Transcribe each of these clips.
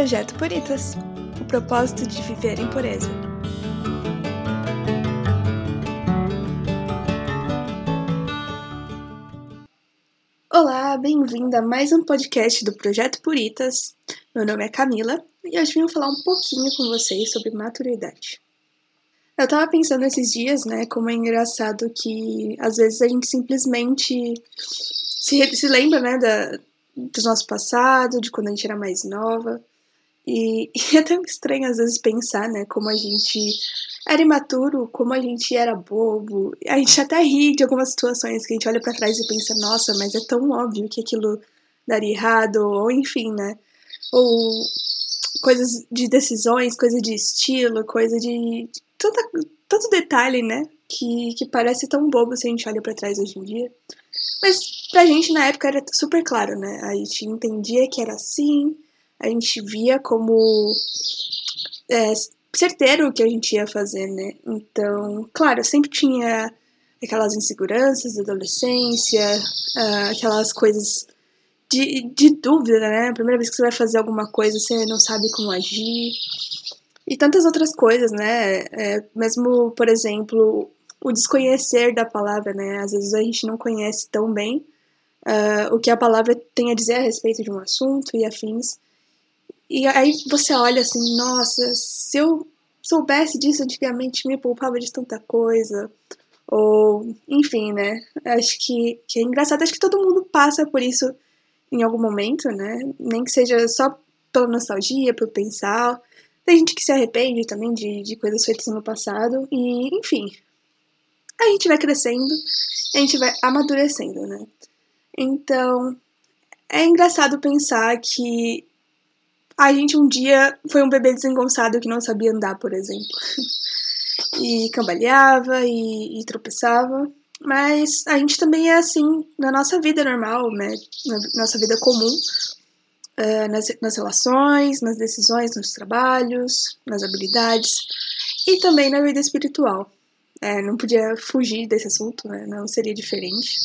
Projeto Puritas o propósito de viver em pureza. Olá, bem-vinda a mais um podcast do Projeto Puritas. Meu nome é Camila e hoje vim falar um pouquinho com vocês sobre maturidade. Eu tava pensando esses dias, né, como é engraçado que às vezes a gente simplesmente se, se lembra, né, da, do nosso passado, de quando a gente era mais nova. E, e é tão estranho às vezes pensar, né, como a gente era imaturo, como a gente era bobo. A gente até ri de algumas situações que a gente olha para trás e pensa, nossa, mas é tão óbvio que aquilo daria errado, ou enfim, né? Ou coisas de decisões, coisa de estilo, coisa de. Tanta, tanto detalhe, né? Que, que parece tão bobo se a gente olha para trás hoje em dia. Mas pra gente na época era super claro, né? A gente entendia que era assim, a gente via como é, certeiro o que a gente ia fazer, né? Então, claro, sempre tinha aquelas inseguranças da adolescência, uh, aquelas coisas de, de dúvida, né? A primeira vez que você vai fazer alguma coisa, você não sabe como agir. E tantas outras coisas, né? É, mesmo, por exemplo, o desconhecer da palavra, né? Às vezes a gente não conhece tão bem uh, o que a palavra tem a dizer a respeito de um assunto e afins. E aí você olha assim, nossa, se eu soubesse disso antigamente, me poupava de tanta coisa. Ou, enfim, né? Acho que, que é engraçado. Acho que todo mundo passa por isso em algum momento, né? Nem que seja só pela nostalgia, por pensar. Tem gente que se arrepende também de, de coisas feitas no passado. E, enfim, a gente vai crescendo, a gente vai amadurecendo, né? Então, é engraçado pensar que a gente um dia foi um bebê desengonçado que não sabia andar, por exemplo. e cambaleava e, e, tropeçava. Mas a gente também é assim na nossa vida normal, né? Na nossa vida comum. Uh, nas, nas relações, nas decisões, nos trabalhos, nas habilidades e também na vida espiritual. É, não podia fugir desse assunto, né? Não seria diferente.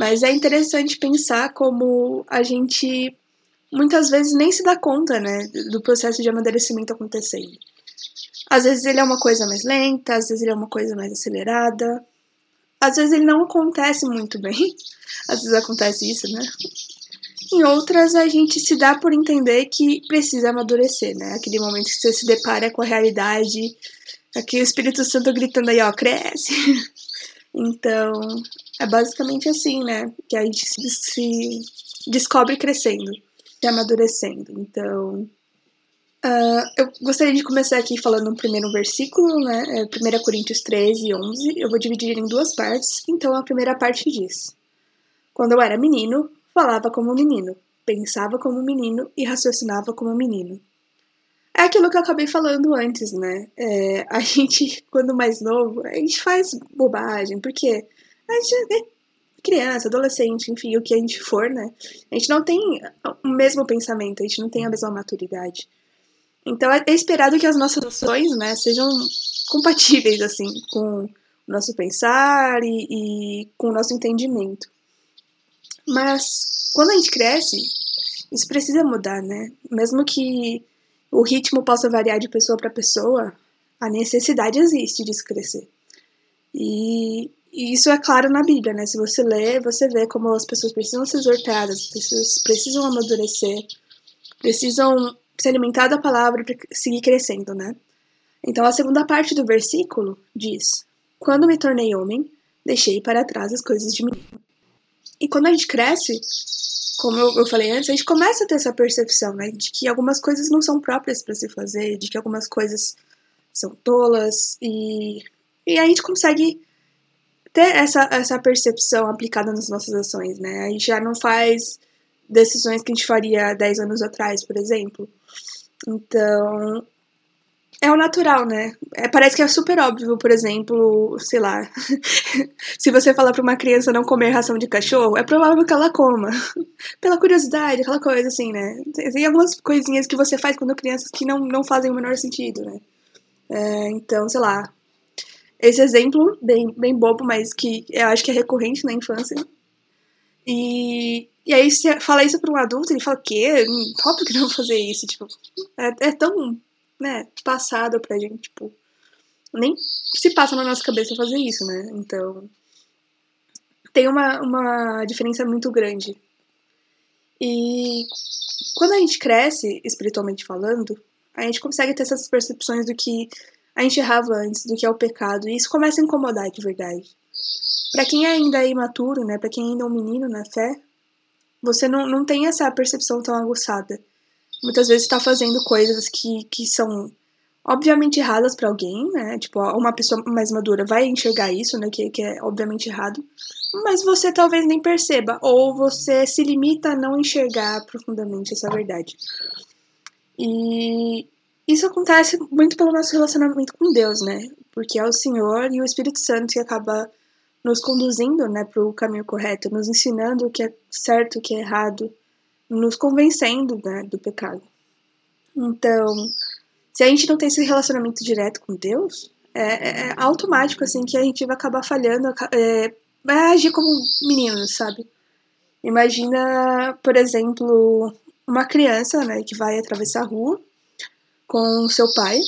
Mas é interessante pensar como a gente muitas vezes nem se dá conta, né, do processo de amadurecimento acontecendo. Às vezes ele é uma coisa mais lenta, às vezes ele é uma coisa mais acelerada, às vezes ele não acontece muito bem, às vezes acontece isso, né? Em outras, a gente se dá por entender que precisa amadurecer, né? Aquele momento que você se depara com a realidade, aqui o Espírito Santo gritando aí, ó, cresce. Então, é basicamente assim, né? Que a gente se, se descobre crescendo se amadurecendo. Então, uh, eu gostaria de começar aqui falando um primeiro versículo, né? É 1 Coríntios 13, 11. Eu vou dividir em duas partes. Então, a primeira parte diz: Quando eu era menino, falava como menino, pensava como menino e raciocinava como menino. É aquilo que eu acabei falando antes, né? É, a gente, quando mais novo, a gente faz bobagem, porque a gente é criança, adolescente, enfim, o que a gente for, né? A gente não tem o mesmo pensamento, a gente não tem a mesma maturidade. Então é esperado que as nossas ações, né, sejam compatíveis, assim, com o nosso pensar e, e com o nosso entendimento. Mas quando a gente cresce, isso precisa mudar, né? Mesmo que o ritmo possa variar de pessoa para pessoa, a necessidade existe de se crescer. E e isso é claro na Bíblia, né? Se você lê, você vê como as pessoas precisam ser exortadas, as pessoas precisam amadurecer, precisam se alimentar da palavra para seguir crescendo, né? Então a segunda parte do versículo diz: Quando me tornei homem, deixei para trás as coisas de mim. E quando a gente cresce, como eu falei antes, a gente começa a ter essa percepção, né? De que algumas coisas não são próprias para se fazer, de que algumas coisas são tolas, e, e a gente consegue ter essa, essa percepção aplicada nas nossas ações, né? A gente já não faz decisões que a gente faria 10 anos atrás, por exemplo. Então, é o natural, né? É, parece que é super óbvio, por exemplo, sei lá, se você falar para uma criança não comer ração de cachorro, é provável que ela coma. Pela curiosidade, aquela coisa assim, né? Tem algumas coisinhas que você faz quando crianças que não, não fazem o menor sentido, né? É, então, sei lá, esse exemplo, bem, bem bobo, mas que eu acho que é recorrente na infância. E e aí você fala isso pra um adulto, ele fala, o quê? Óbvio que não vou fazer isso, tipo, é, é tão, né, passado pra gente, tipo, nem se passa na nossa cabeça fazer isso, né? Então, tem uma, uma diferença muito grande. E quando a gente cresce, espiritualmente falando, a gente consegue ter essas percepções do que a gente errava antes, do que é o pecado, e isso começa a incomodar de verdade. Para quem ainda é imaturo, né, para quem ainda é um menino na fé, você não, não tem essa percepção tão aguçada. Muitas vezes está fazendo coisas que, que são obviamente erradas para alguém, né? Tipo, uma pessoa mais madura vai enxergar isso, né? Que, que é obviamente errado. Mas você talvez nem perceba, ou você se limita a não enxergar profundamente essa verdade. E isso acontece muito pelo nosso relacionamento com Deus, né? Porque é o Senhor e o Espírito Santo que acaba nos conduzindo, né, para o caminho correto, nos ensinando o que é certo, o que é errado, nos convencendo, né, do pecado. Então, se a gente não tem esse relacionamento direto com Deus, é, é, é automático, assim, que a gente vai acabar falhando, é, vai agir como meninos, sabe? Imagina, por exemplo, uma criança, né, que vai atravessar a rua com seu pai,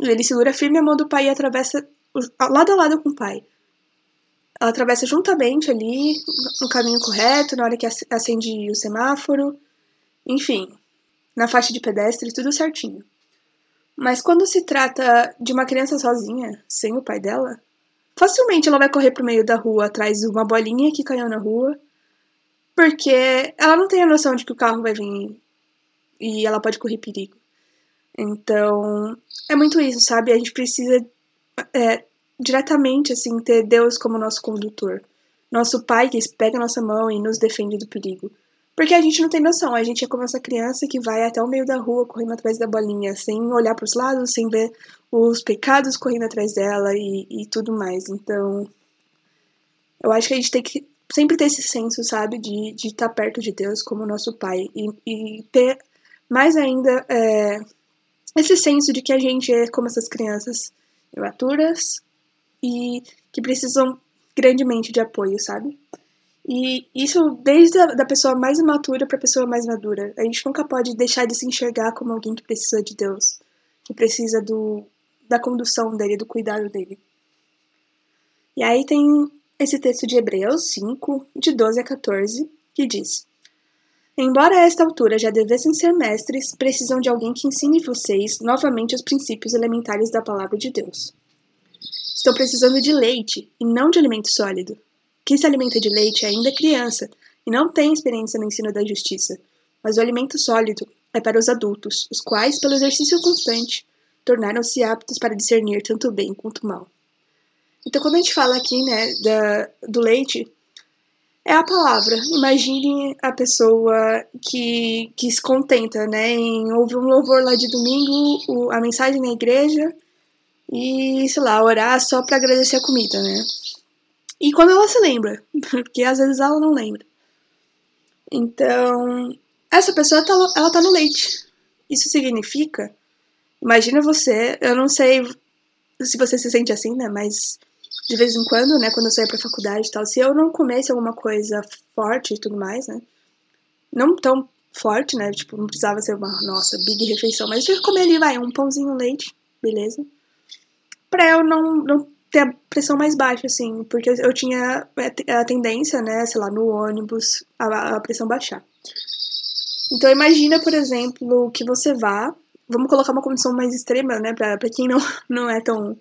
ele segura firme a mão do pai e atravessa lado a lado com o pai. Ela atravessa juntamente ali, no caminho correto, na hora que acende o semáforo, enfim, na faixa de pedestre, tudo certinho. Mas quando se trata de uma criança sozinha, sem o pai dela, facilmente ela vai correr pro meio da rua atrás de uma bolinha que caiu na rua, porque ela não tem a noção de que o carro vai vir e ela pode correr perigo. Então, é muito isso, sabe? A gente precisa é, diretamente, assim, ter Deus como nosso condutor. Nosso pai que pega a nossa mão e nos defende do perigo. Porque a gente não tem noção, a gente é como essa criança que vai até o meio da rua correndo atrás da bolinha, sem olhar para os lados, sem ver os pecados correndo atrás dela e, e tudo mais. Então, eu acho que a gente tem que sempre ter esse senso, sabe, de estar de tá perto de Deus como nosso Pai e, e ter mais ainda é, esse senso de que a gente é como essas crianças imaturas e que precisam grandemente de apoio, sabe? E isso desde a da pessoa mais imatura para a pessoa mais madura. A gente nunca pode deixar de se enxergar como alguém que precisa de Deus, que precisa do, da condução dele, do cuidado dele. E aí tem esse texto de Hebreus 5, de 12 a 14, que diz: Embora a esta altura já devessem ser mestres, precisam de alguém que ensine vocês novamente os princípios elementares da palavra de Deus. Estão precisando de leite e não de alimento sólido quem se alimenta de leite é ainda criança e não tem experiência no ensino da justiça, mas o alimento sólido é para os adultos, os quais, pelo exercício constante, tornaram-se aptos para discernir tanto o bem quanto o mal. Então, quando a gente fala aqui, né, da, do leite, é a palavra. Imagine a pessoa que, que se contenta, né, em ouvir um louvor lá de domingo, o, a mensagem na igreja e, sei lá, orar só para agradecer a comida, né? E quando ela se lembra, porque às vezes ela não lembra. Então, essa pessoa tá, ela tá no leite. Isso significa, imagina você, eu não sei se você se sente assim, né, mas de vez em quando, né, quando eu saio pra faculdade e tal, se eu não comesse alguma coisa forte e tudo mais, né, não tão forte, né, tipo, não precisava ser uma, nossa, big refeição, mas eu comer ali, vai, um pãozinho leite, beleza? Pra eu não, não ter a pressão mais baixa, assim, porque eu tinha a tendência, né, sei lá, no ônibus, a, a pressão baixar. Então imagina, por exemplo, que você vá, vamos colocar uma condição mais extrema, né, pra, pra quem não, não é tão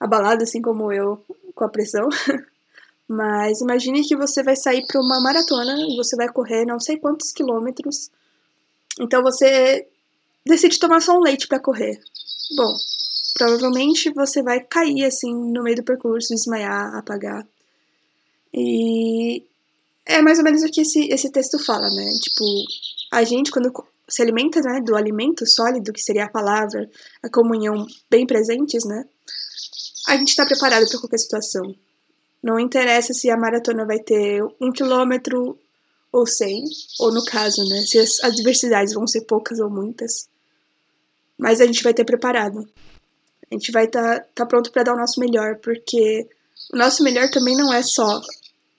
abalado assim como eu com a pressão. Mas imagine que você vai sair para uma maratona e você vai correr não sei quantos quilômetros. Então você decide tomar só um leite para correr. Bom, provavelmente você vai cair assim no meio do percurso, desmaiar, apagar. E é mais ou menos o que esse, esse texto fala, né? Tipo, a gente quando se alimenta né, do alimento sólido, que seria a palavra, a comunhão bem presentes, né? A gente está preparado para qualquer situação. Não interessa se a maratona vai ter um quilômetro ou cem, ou no caso, né? Se as adversidades vão ser poucas ou muitas. Mas a gente vai ter preparado. A gente vai estar tá, tá pronto para dar o nosso melhor, porque o nosso melhor também não é só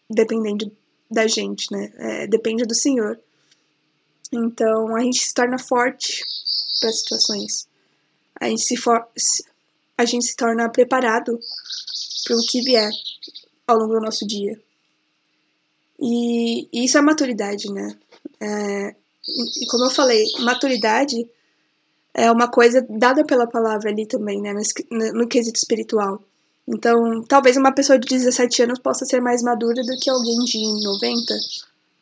dependendo da gente, né? É, depende do Senhor. Então a gente se torna forte para situações. A gente se, for, a gente se torna preparado para o que vier ao longo do nosso dia. E, e isso é maturidade, né? É, e, como eu falei, maturidade é uma coisa dada pela palavra ali também, né? No, no quesito espiritual. Então, talvez uma pessoa de 17 anos possa ser mais madura do que alguém de 90.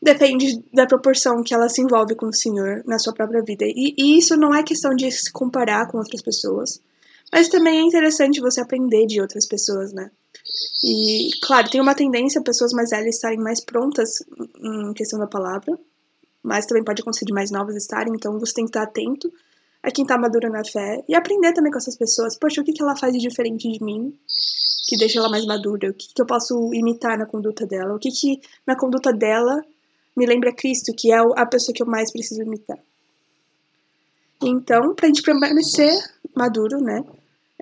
Depende da proporção que ela se envolve com o Senhor na sua própria vida. E, e isso não é questão de se comparar com outras pessoas, mas também é interessante você aprender de outras pessoas, né? E, claro, tem uma tendência pessoas mais velhas estarem mais prontas em questão da palavra, mas também pode acontecer de mais novas estarem, então você tem que estar atento a quem está madura na fé e aprender também com essas pessoas. Poxa, o que, que ela faz de diferente de mim que deixa ela mais madura? O que, que eu posso imitar na conduta dela? O que, que na conduta dela me lembra Cristo, que é a pessoa que eu mais preciso imitar? Então, para a gente permanecer maduro, né?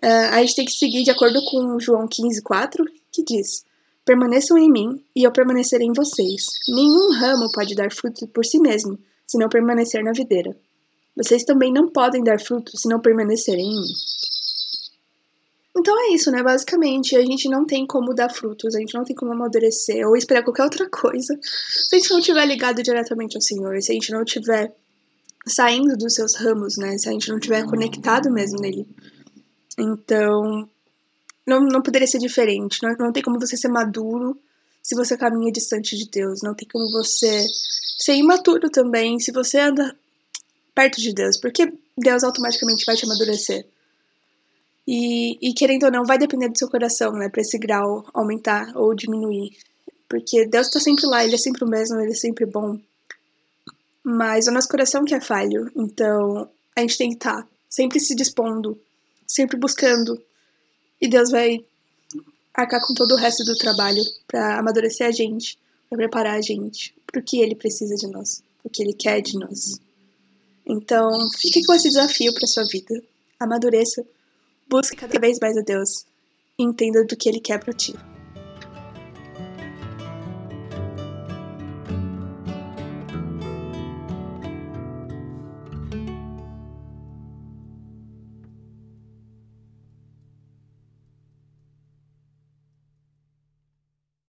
Uh, a gente tem que seguir de acordo com João 15, 4, que diz: Permaneçam em mim e eu permanecerei em vocês. Nenhum ramo pode dar fruto por si mesmo, se não permanecer na videira. Vocês também não podem dar fruto se não permanecerem em mim. Então é isso, né? Basicamente, a gente não tem como dar frutos, a gente não tem como amadurecer ou esperar qualquer outra coisa se a gente não estiver ligado diretamente ao Senhor, se a gente não estiver saindo dos seus ramos, né? Se a gente não estiver conectado mesmo nele. Então, não, não poderia ser diferente. Não, não tem como você ser maduro se você caminha distante de Deus. Não tem como você ser imaturo também se você anda perto de Deus. Porque Deus automaticamente vai te amadurecer. E, e querendo ou não, vai depender do seu coração, né? Pra esse grau aumentar ou diminuir. Porque Deus tá sempre lá, Ele é sempre o mesmo, Ele é sempre bom. Mas o nosso coração que é falho. Então, a gente tem que estar tá sempre se dispondo sempre buscando. E Deus vai arcar com todo o resto do trabalho para amadurecer a gente, para preparar a gente para o que Ele precisa de nós, o que Ele quer de nós. Então, fique com esse desafio para sua vida. Amadureça, busque cada vez mais a Deus e entenda do que Ele quer para ti.